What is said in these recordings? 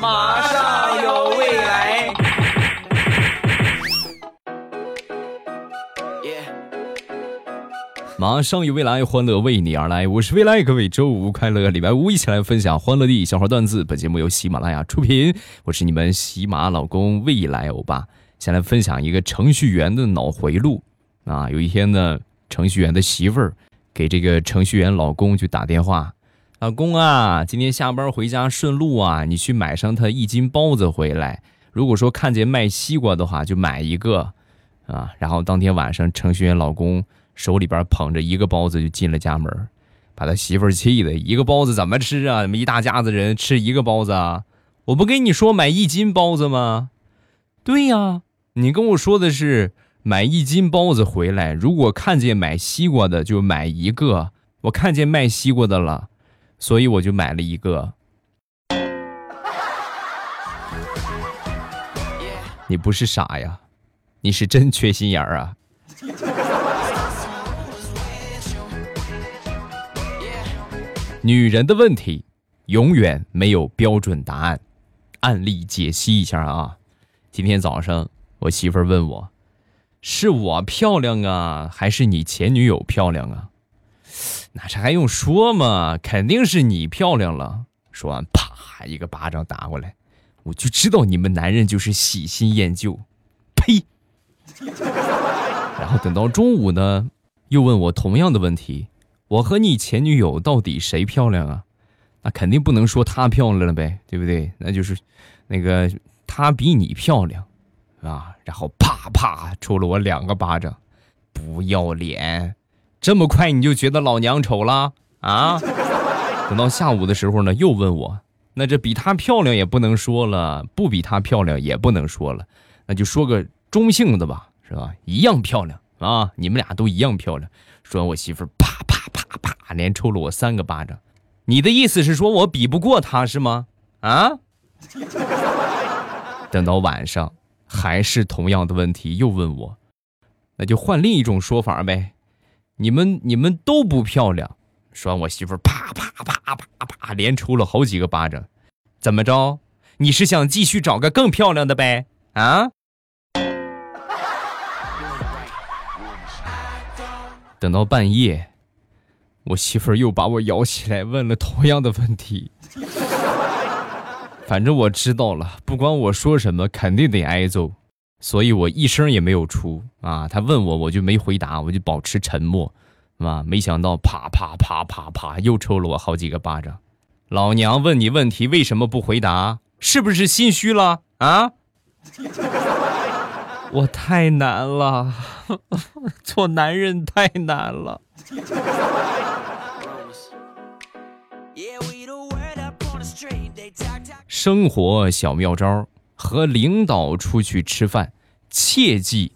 马上有未来。马上有未来，欢乐为你而来。我是未来，各位周五快乐，礼拜五一起来分享欢乐的小花段子。本节目由喜马拉雅出品，我是你们喜马老公未来欧巴。先来分享一个程序员的脑回路啊！有一天呢，程序员的媳妇儿给这个程序员老公就打电话：“老公啊，今天下班回家顺路啊，你去买上他一斤包子回来。如果说看见卖西瓜的话，就买一个啊。”然后当天晚上，程序员老公。手里边捧着一个包子就进了家门，把他媳妇气的，一个包子怎么吃啊？怎么一大家子人吃一个包子啊？我不跟你说买一斤包子吗？对呀，你跟我说的是买一斤包子回来，如果看见买西瓜的就买一个。我看见卖西瓜的了，所以我就买了一个。你不是傻呀，你是真缺心眼儿啊！女人的问题永远没有标准答案。案例解析一下啊，今天早上我媳妇儿问我，是我漂亮啊，还是你前女友漂亮啊？那这还用说吗？肯定是你漂亮了。说完，啪一个巴掌打过来，我就知道你们男人就是喜新厌旧。呸！然后等到中午呢，又问我同样的问题。我和你前女友到底谁漂亮啊？那肯定不能说她漂亮了呗，对不对？那就是，那个她比你漂亮，啊，然后啪啪抽了我两个巴掌，不要脸！这么快你就觉得老娘丑了啊？等到下午的时候呢，又问我，那这比她漂亮也不能说了，不比她漂亮也不能说了，那就说个中性的吧，是吧？一样漂亮啊！你们俩都一样漂亮。说完，我媳妇啪啪。啪啪，连抽了我三个巴掌。你的意思是说我比不过她是吗？啊？等到晚上，还是同样的问题，又问我，那就换另一种说法呗。你们你们都不漂亮。说完，我媳妇啪啪啪啪啪，连抽了好几个巴掌。怎么着？你是想继续找个更漂亮的呗？啊？等到半夜。我媳妇又把我摇起来，问了同样的问题。反正我知道了，不管我说什么，肯定得挨揍，所以我一声也没有出啊。他问我，我就没回答，我就保持沉默，啊，没想到啪啪啪啪啪，又抽了我好几个巴掌。老娘问你问题，为什么不回答？是不是心虚了啊？我太难了，做男人太难了。生活小妙招：和领导出去吃饭，切记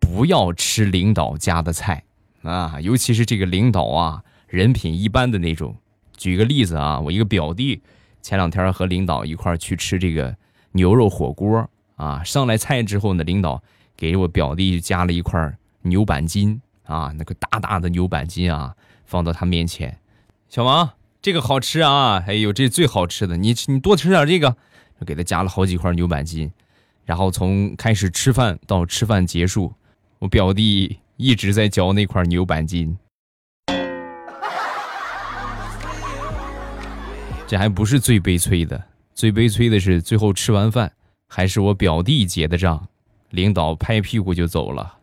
不要吃领导家的菜啊！尤其是这个领导啊，人品一般的那种。举个例子啊，我一个表弟前两天和领导一块去吃这个牛肉火锅啊，上来菜之后呢，领导给我表弟加了一块牛板筋啊，那个大大的牛板筋啊，放到他面前，小王。这个好吃啊！哎呦，这最好吃的，你你多吃点这个，给他加了好几块牛板筋，然后从开始吃饭到吃饭结束，我表弟一直在嚼那块牛板筋。这还不是最悲催的，最悲催的是最后吃完饭还是我表弟结的账，领导拍屁股就走了。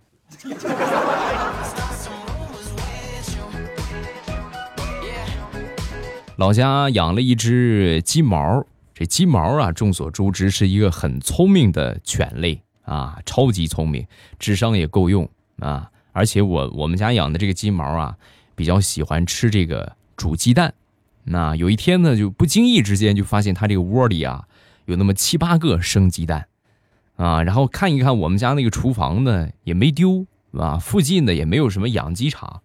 老家养了一只金毛，这金毛啊，众所周知是一个很聪明的犬类啊，超级聪明，智商也够用啊。而且我我们家养的这个金毛啊，比较喜欢吃这个煮鸡蛋。那有一天呢，就不经意之间就发现它这个窝里啊，有那么七八个生鸡蛋啊。然后看一看我们家那个厨房呢，也没丢啊，附近的也没有什么养鸡场，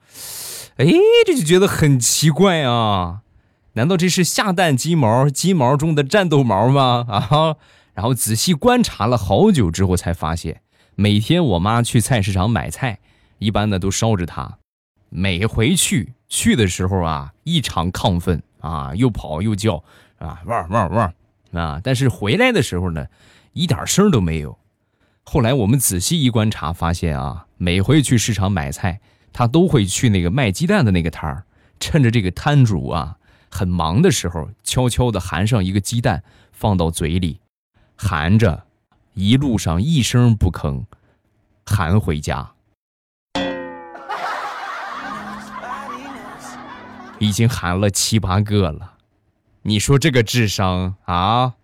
哎，这就觉得很奇怪啊。难道这是下蛋鸡毛？鸡毛中的战斗毛吗？啊！然后仔细观察了好久之后，才发现，每天我妈去菜市场买菜，一般呢都捎着它。每回去去的时候啊，异常亢奋啊，又跑又叫啊，汪汪汪！啊，但是回来的时候呢，一点声都没有。后来我们仔细一观察，发现啊，每回去市场买菜，他都会去那个卖鸡蛋的那个摊儿，趁着这个摊主啊很忙的时候，悄悄地含上一个鸡蛋，放到嘴里，含着，一路上一声不吭，含回家。已经含了七八个了，你说这个智商啊？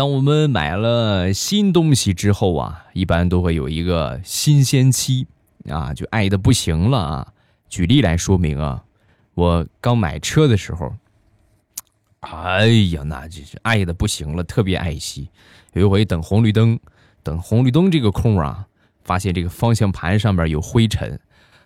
当我们买了新东西之后啊，一般都会有一个新鲜期啊，就爱的不行了啊。举例来说明啊，我刚买车的时候，哎呀，那真是爱的不行了，特别爱惜。有一回等红绿灯。等红绿灯这个空啊，发现这个方向盘上面有灰尘，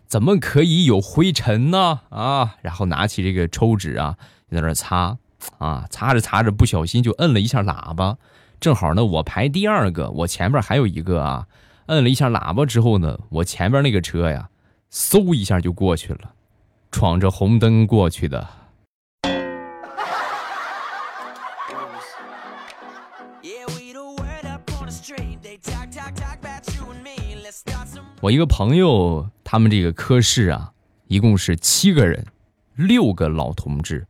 怎么可以有灰尘呢？啊，然后拿起这个抽纸啊，在那擦，啊，擦着擦着不小心就摁了一下喇叭，正好呢我排第二个，我前面还有一个啊，摁了一下喇叭之后呢，我前面那个车呀，嗖一下就过去了，闯着红灯过去的。我一个朋友，他们这个科室啊，一共是七个人，六个老同志，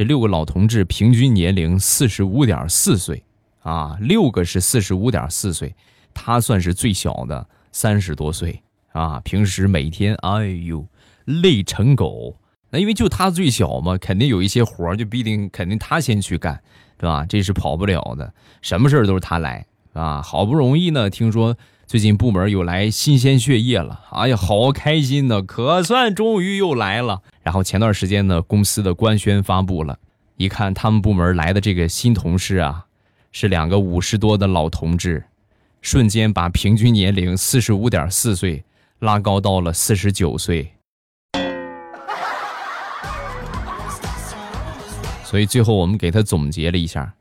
这六个老同志平均年龄四十五点四岁啊，六个是四十五点四岁，他算是最小的，三十多岁啊。平时每天，哎呦，累成狗。那因为就他最小嘛，肯定有一些活就必定肯定他先去干，对吧？这是跑不了的，什么事都是他来啊。好不容易呢，听说。最近部门又来新鲜血液了，哎呀，好开心呢，可算终于又来了。然后前段时间呢，公司的官宣发布了，一看他们部门来的这个新同事啊，是两个五十多的老同志，瞬间把平均年龄四十五点四岁拉高到了四十九岁。所以最后我们给他总结了一下，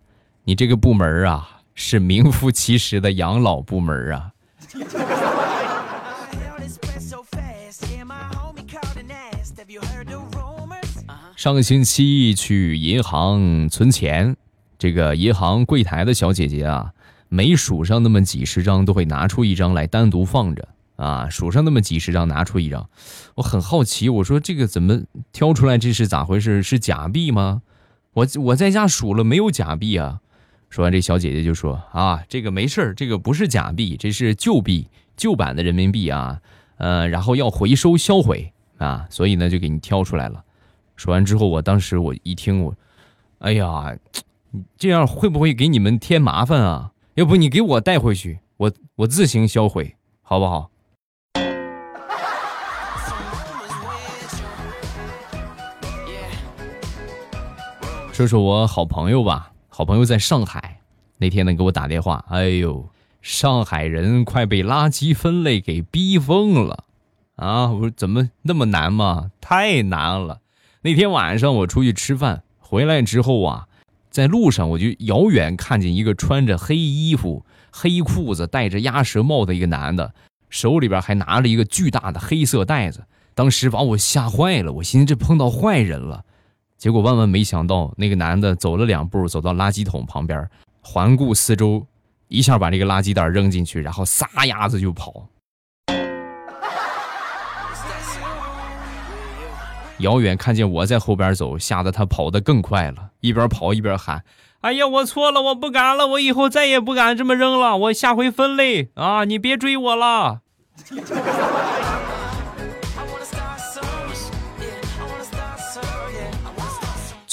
你这个部门啊，是名副其实的养老部门啊。上个星期去银行存钱，这个银行柜台的小姐姐啊，每数上那么几十张，都会拿出一张来单独放着啊。数上那么几十张，拿出一张，我很好奇，我说这个怎么挑出来？这是咋回事？是假币吗？我我在家数了，没有假币啊。说完，这小姐姐就说：“啊，这个没事儿，这个不是假币，这是旧币，旧版的人民币啊，呃，然后要回收销毁啊，所以呢，就给你挑出来了。”说完之后，我当时我一听，我，哎呀，这样会不会给你们添麻烦啊？要不你给我带回去，我我自行销毁，好不好？说说我好朋友吧。好朋友在上海，那天呢给我打电话，哎呦，上海人快被垃圾分类给逼疯了啊！我说怎么那么难吗？太难了。那天晚上我出去吃饭，回来之后啊，在路上我就遥远看见一个穿着黑衣服、黑裤子、戴着鸭舌帽的一个男的，手里边还拿着一个巨大的黑色袋子，当时把我吓坏了，我寻思这碰到坏人了。结果万万没想到，那个男的走了两步，走到垃圾桶旁边，环顾四周，一下把这个垃圾袋扔进去，然后撒丫子就跑。遥远看见我在后边走，吓得他跑得更快了，一边跑一边喊：“哎呀，我错了，我不敢了，我以后再也不敢这么扔了，我下回分类啊，你别追我了。”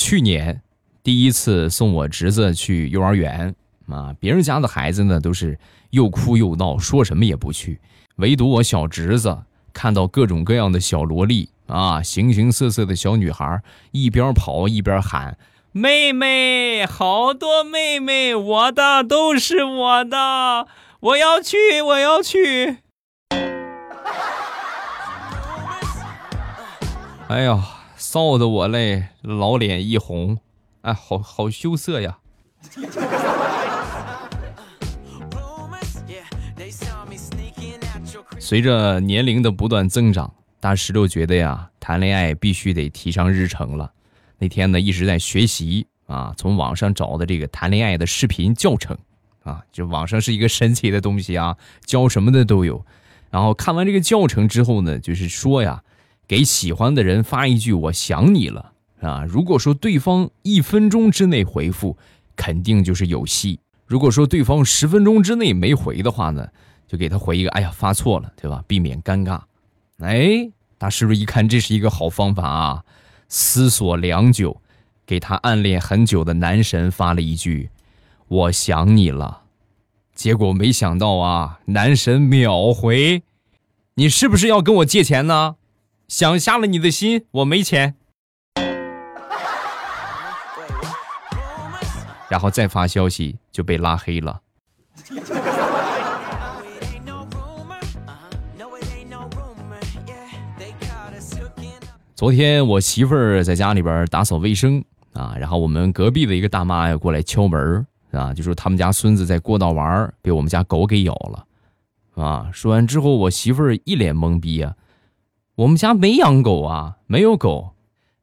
去年第一次送我侄子去幼儿园啊，别人家的孩子呢都是又哭又闹，说什么也不去，唯独我小侄子看到各种各样的小萝莉啊，形形色色的小女孩，一边跑一边喊：“妹妹，好多妹妹，我的都是我的，我要去，我要去。” 哎呀！臊得我嘞，老脸一红，哎，好好羞涩呀。随着年龄的不断增长，大石榴觉得呀，谈恋爱必须得提上日程了。那天呢，一直在学习啊，从网上找的这个谈恋爱的视频教程啊，就网上是一个神奇的东西啊，教什么的都有。然后看完这个教程之后呢，就是说呀，给喜欢的人发一句“我想你了”啊。如果说对方一分钟之内回复，肯定就是有戏；如果说对方十分钟之内没回的话呢，就给他回一个“哎呀，发错了”，对吧？避免尴尬。哎，他是不是一看这是一个好方法啊？思索良久，给他暗恋很久的男神发了一句：“我想你了。”结果没想到啊，男神秒回：“你是不是要跟我借钱呢？想瞎了你的心，我没钱。”然后再发消息就被拉黑了。昨天我媳妇儿在家里边打扫卫生啊，然后我们隔壁的一个大妈要过来敲门啊，就说他们家孙子在过道玩被我们家狗给咬了，啊，说完之后我媳妇儿一脸懵逼啊，我们家没养狗啊，没有狗，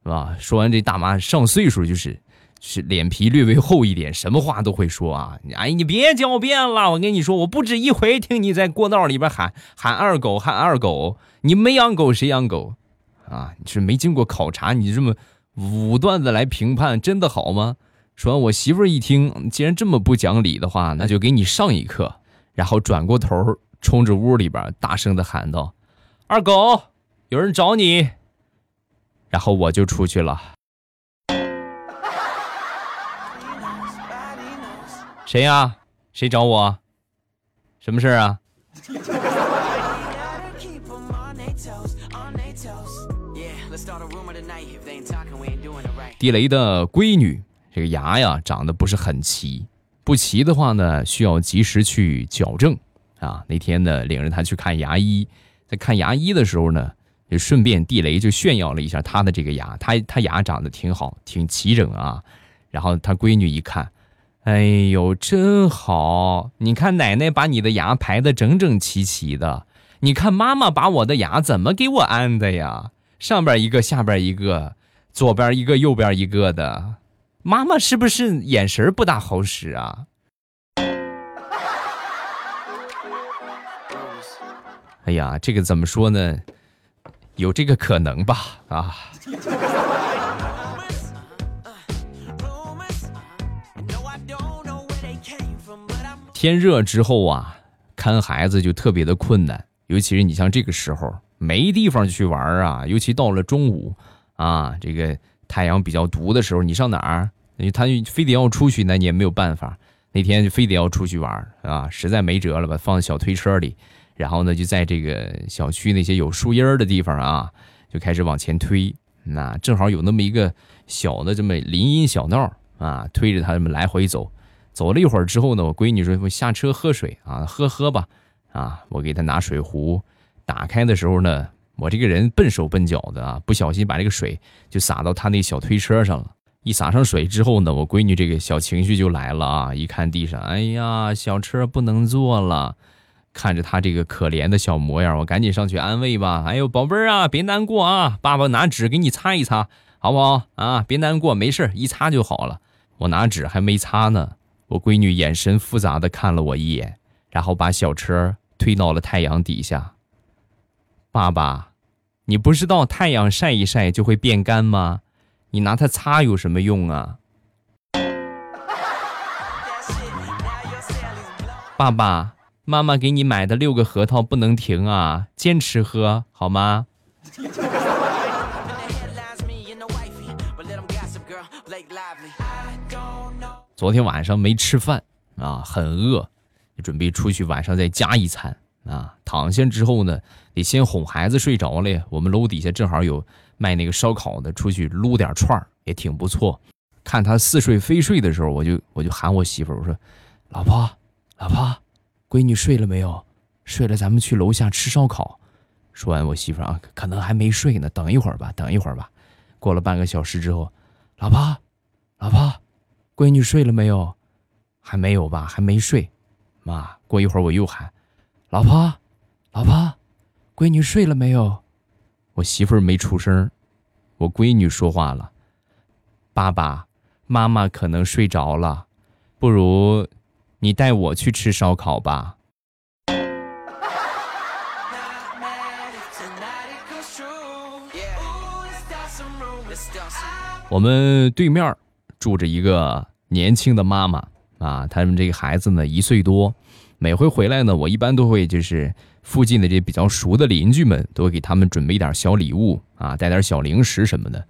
是吧？说完这大妈上岁数就是是脸皮略微厚一点，什么话都会说啊，哎，你别狡辩了，我跟你说，我不止一回听你在过道里边喊喊二狗喊二狗，你没养狗谁养狗？啊！你是没经过考察，你这么武断的来评判，真的好吗？说完，我媳妇一听，既然这么不讲理的话，那就给你上一课。然后转过头，冲着屋里边大声的喊道：“二狗，有人找你。”然后我就出去了。谁呀？谁找我？什么事儿啊？地雷的闺女，这个牙呀长得不是很齐，不齐的话呢，需要及时去矫正啊。那天呢，领着她去看牙医，在看牙医的时候呢，顺便地雷就炫耀了一下他的这个牙，他他牙长得挺好，挺齐整啊。然后他闺女一看，哎呦，真好！你看奶奶把你的牙排的整整齐齐的，你看妈妈把我的牙怎么给我安的呀？上边一个，下边一个。左边一个，右边一个的，妈妈是不是眼神不大好使啊？哎呀，这个怎么说呢？有这个可能吧？啊！天热之后啊，看孩子就特别的困难，尤其是你像这个时候没地方去玩啊，尤其到了中午。啊，这个太阳比较毒的时候，你上哪儿？他非得要出去，那你也没有办法。那天就非得要出去玩啊，实在没辙了，把放在小推车里，然后呢，就在这个小区那些有树荫的地方啊，就开始往前推。那正好有那么一个小的这么林荫小道啊，推着他这么来回走。走了一会儿之后呢，我闺女说：“我下车喝水啊，喝喝吧。”啊，我给她拿水壶，打开的时候呢。我这个人笨手笨脚的啊，不小心把这个水就洒到她那小推车上了。一洒上水之后呢，我闺女这个小情绪就来了啊！一看地上，哎呀，小车不能坐了。看着他这个可怜的小模样，我赶紧上去安慰吧。哎呦，宝贝儿啊，别难过啊，爸爸拿纸给你擦一擦，好不好啊？别难过，没事，一擦就好了。我拿纸还没擦呢，我闺女眼神复杂的看了我一眼，然后把小车推到了太阳底下。爸爸，你不知道太阳晒一晒就会变干吗？你拿它擦有什么用啊？爸爸妈妈给你买的六个核桃不能停啊，坚持喝好吗？昨天晚上没吃饭啊，很饿，准备出去晚上再加一餐。啊，躺下之后呢，得先哄孩子睡着了。我们楼底下正好有卖那个烧烤的，出去撸点串儿也挺不错。看他似睡非睡的时候，我就我就喊我媳妇儿，我说：“老婆，老婆，闺女睡了没有？睡了，咱们去楼下吃烧烤。”说完，我媳妇啊，可能还没睡呢，等一会儿吧，等一会儿吧。过了半个小时之后，老婆，老婆，闺女睡了没有？还没有吧，还没睡。妈，过一会儿我又喊。老婆，老婆，闺女睡了没有？我媳妇儿没出声，我闺女说话了：“爸爸妈妈可能睡着了，不如你带我去吃烧烤吧。”我们对面住着一个年轻的妈妈啊，他们这个孩子呢一岁多，每回回来呢，我一般都会就是附近的这比较熟的邻居们都会给他们准备一点小礼物啊，带点小零食什么的。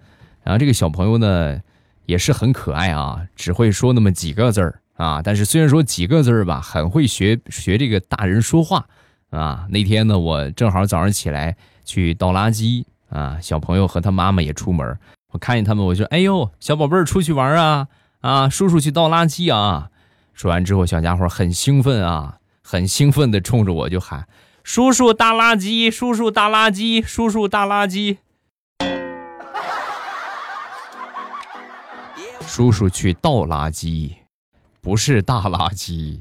然后这个小朋友呢也是很可爱啊，只会说那么几个字儿啊，但是虽然说几个字儿吧，很会学学这个大人说话啊。那天呢，我正好早上起来去倒垃圾啊，小朋友和他妈妈也出门。我看见他们，我就说：“哎呦，小宝贝儿出去玩啊啊！叔叔去倒垃圾啊！”说完之后，小家伙很兴奋啊，很兴奋的冲着我就喊：“叔叔倒垃圾，叔叔倒垃圾，叔叔倒垃圾。”叔叔去倒垃圾，不是大垃圾。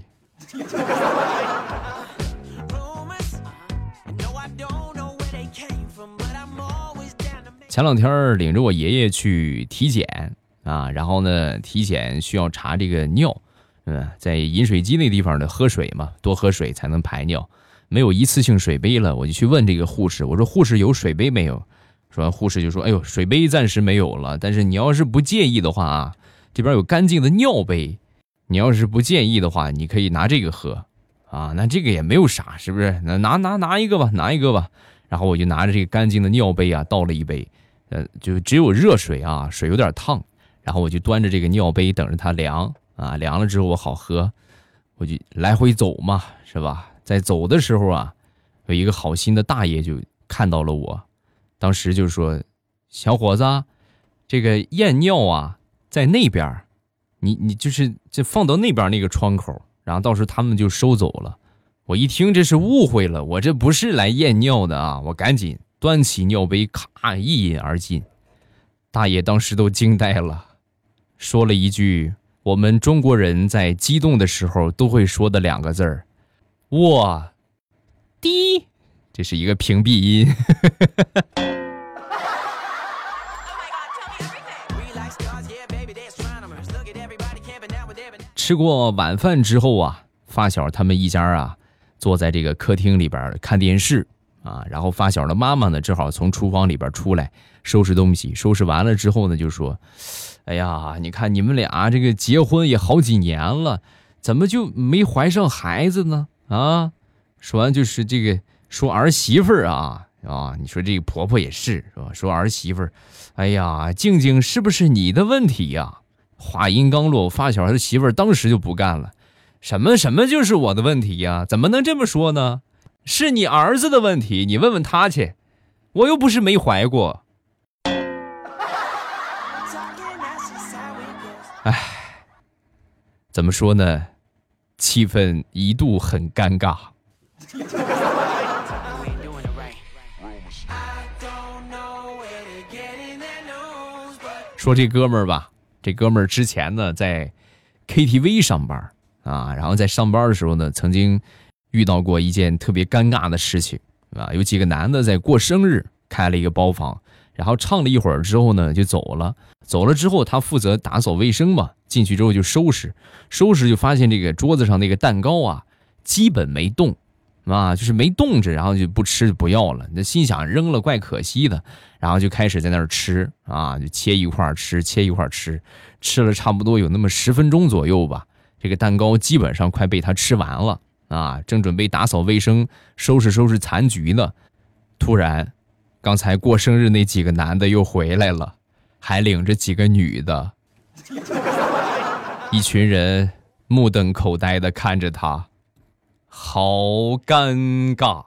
前两天领着我爷爷去体检啊，然后呢，体检需要查这个尿，嗯，在饮水机那地方呢喝水嘛，多喝水才能排尿。没有一次性水杯了，我就去问这个护士，我说护士有水杯没有？说护士就说，哎呦，水杯暂时没有了，但是你要是不介意的话啊，这边有干净的尿杯，你要是不介意的话，你可以拿这个喝啊。那这个也没有啥，是不是？那拿拿拿一个吧，拿一个吧。然后我就拿着这个干净的尿杯啊，倒了一杯。呃，就只有热水啊，水有点烫，然后我就端着这个尿杯等着它凉啊，凉了之后我好喝，我就来回走嘛，是吧？在走的时候啊，有一个好心的大爷就看到了我，当时就说：“小伙子，这个验尿啊，在那边，你你就是就放到那边那个窗口，然后到时候他们就收走了。”我一听这是误会了，我这不是来验尿的啊，我赶紧。端起尿杯，咔一饮而尽。大爷当时都惊呆了，说了一句我们中国人在激动的时候都会说的两个字儿：“哇，滴。”这是一个屏蔽音。吃过晚饭之后啊，发小他们一家啊，坐在这个客厅里边看电视。啊，然后发小的妈妈呢，正好从厨房里边出来收拾东西，收拾完了之后呢，就说：“哎呀，你看你们俩这个结婚也好几年了，怎么就没怀上孩子呢？”啊，说完就是这个说儿媳妇儿啊啊，你说这个婆婆也是是吧？说儿媳妇儿，哎呀，静静是不是你的问题呀？话音刚落，我发小他媳妇儿当时就不干了：“什么什么就是我的问题呀？怎么能这么说呢？”是你儿子的问题，你问问他去，我又不是没怀过。唉，怎么说呢？气氛一度很尴尬。说这哥们儿吧，这哥们儿之前呢在 KTV 上班啊，然后在上班的时候呢，曾经。遇到过一件特别尴尬的事情啊，有几个男的在过生日，开了一个包房，然后唱了一会儿之后呢，就走了。走了之后，他负责打扫卫生嘛，进去之后就收拾，收拾就发现这个桌子上那个蛋糕啊，基本没动，啊，就是没冻着，然后就不吃不要了。那心想扔了怪可惜的，然后就开始在那儿吃啊，就切一块吃，切一块吃，吃了差不多有那么十分钟左右吧，这个蛋糕基本上快被他吃完了。啊，正准备打扫卫生、收拾收拾残局呢，突然，刚才过生日那几个男的又回来了，还领着几个女的，一群人目瞪口呆的看着他，好尴尬。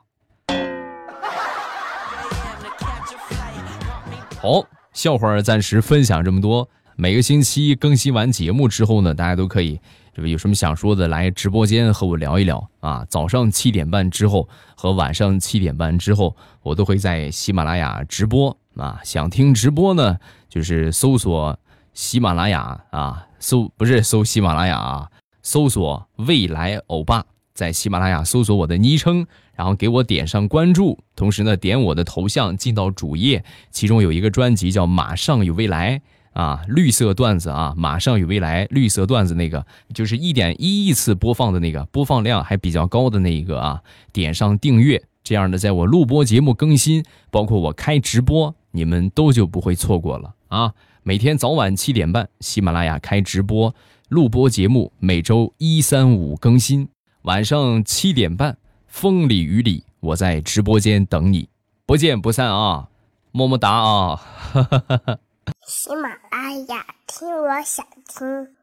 好，笑话暂时分享这么多。每个星期更新完节目之后呢，大家都可以。这个有什么想说的，来直播间和我聊一聊啊！早上七点半之后和晚上七点半之后，我都会在喜马拉雅直播啊。想听直播呢，就是搜索喜马拉雅啊，搜不是搜喜马拉雅啊，搜索未来欧巴，在喜马拉雅搜索我的昵称，然后给我点上关注，同时呢点我的头像进到主页，其中有一个专辑叫《马上有未来》啊，绿色段子啊，《马上有未来》绿色段子那个就是一点一亿次播放的那个，播放量还比较高的那一个啊，点上订阅，这样的在我录播节目更新，包括我开直播，你们都就不会错过了啊。每天早晚七点半，喜马拉雅开直播录播节目，每周一三五更新，晚上七点半。风里雨里，我在直播间等你，不见不散啊！么么哒啊！喜马拉雅，听我想听。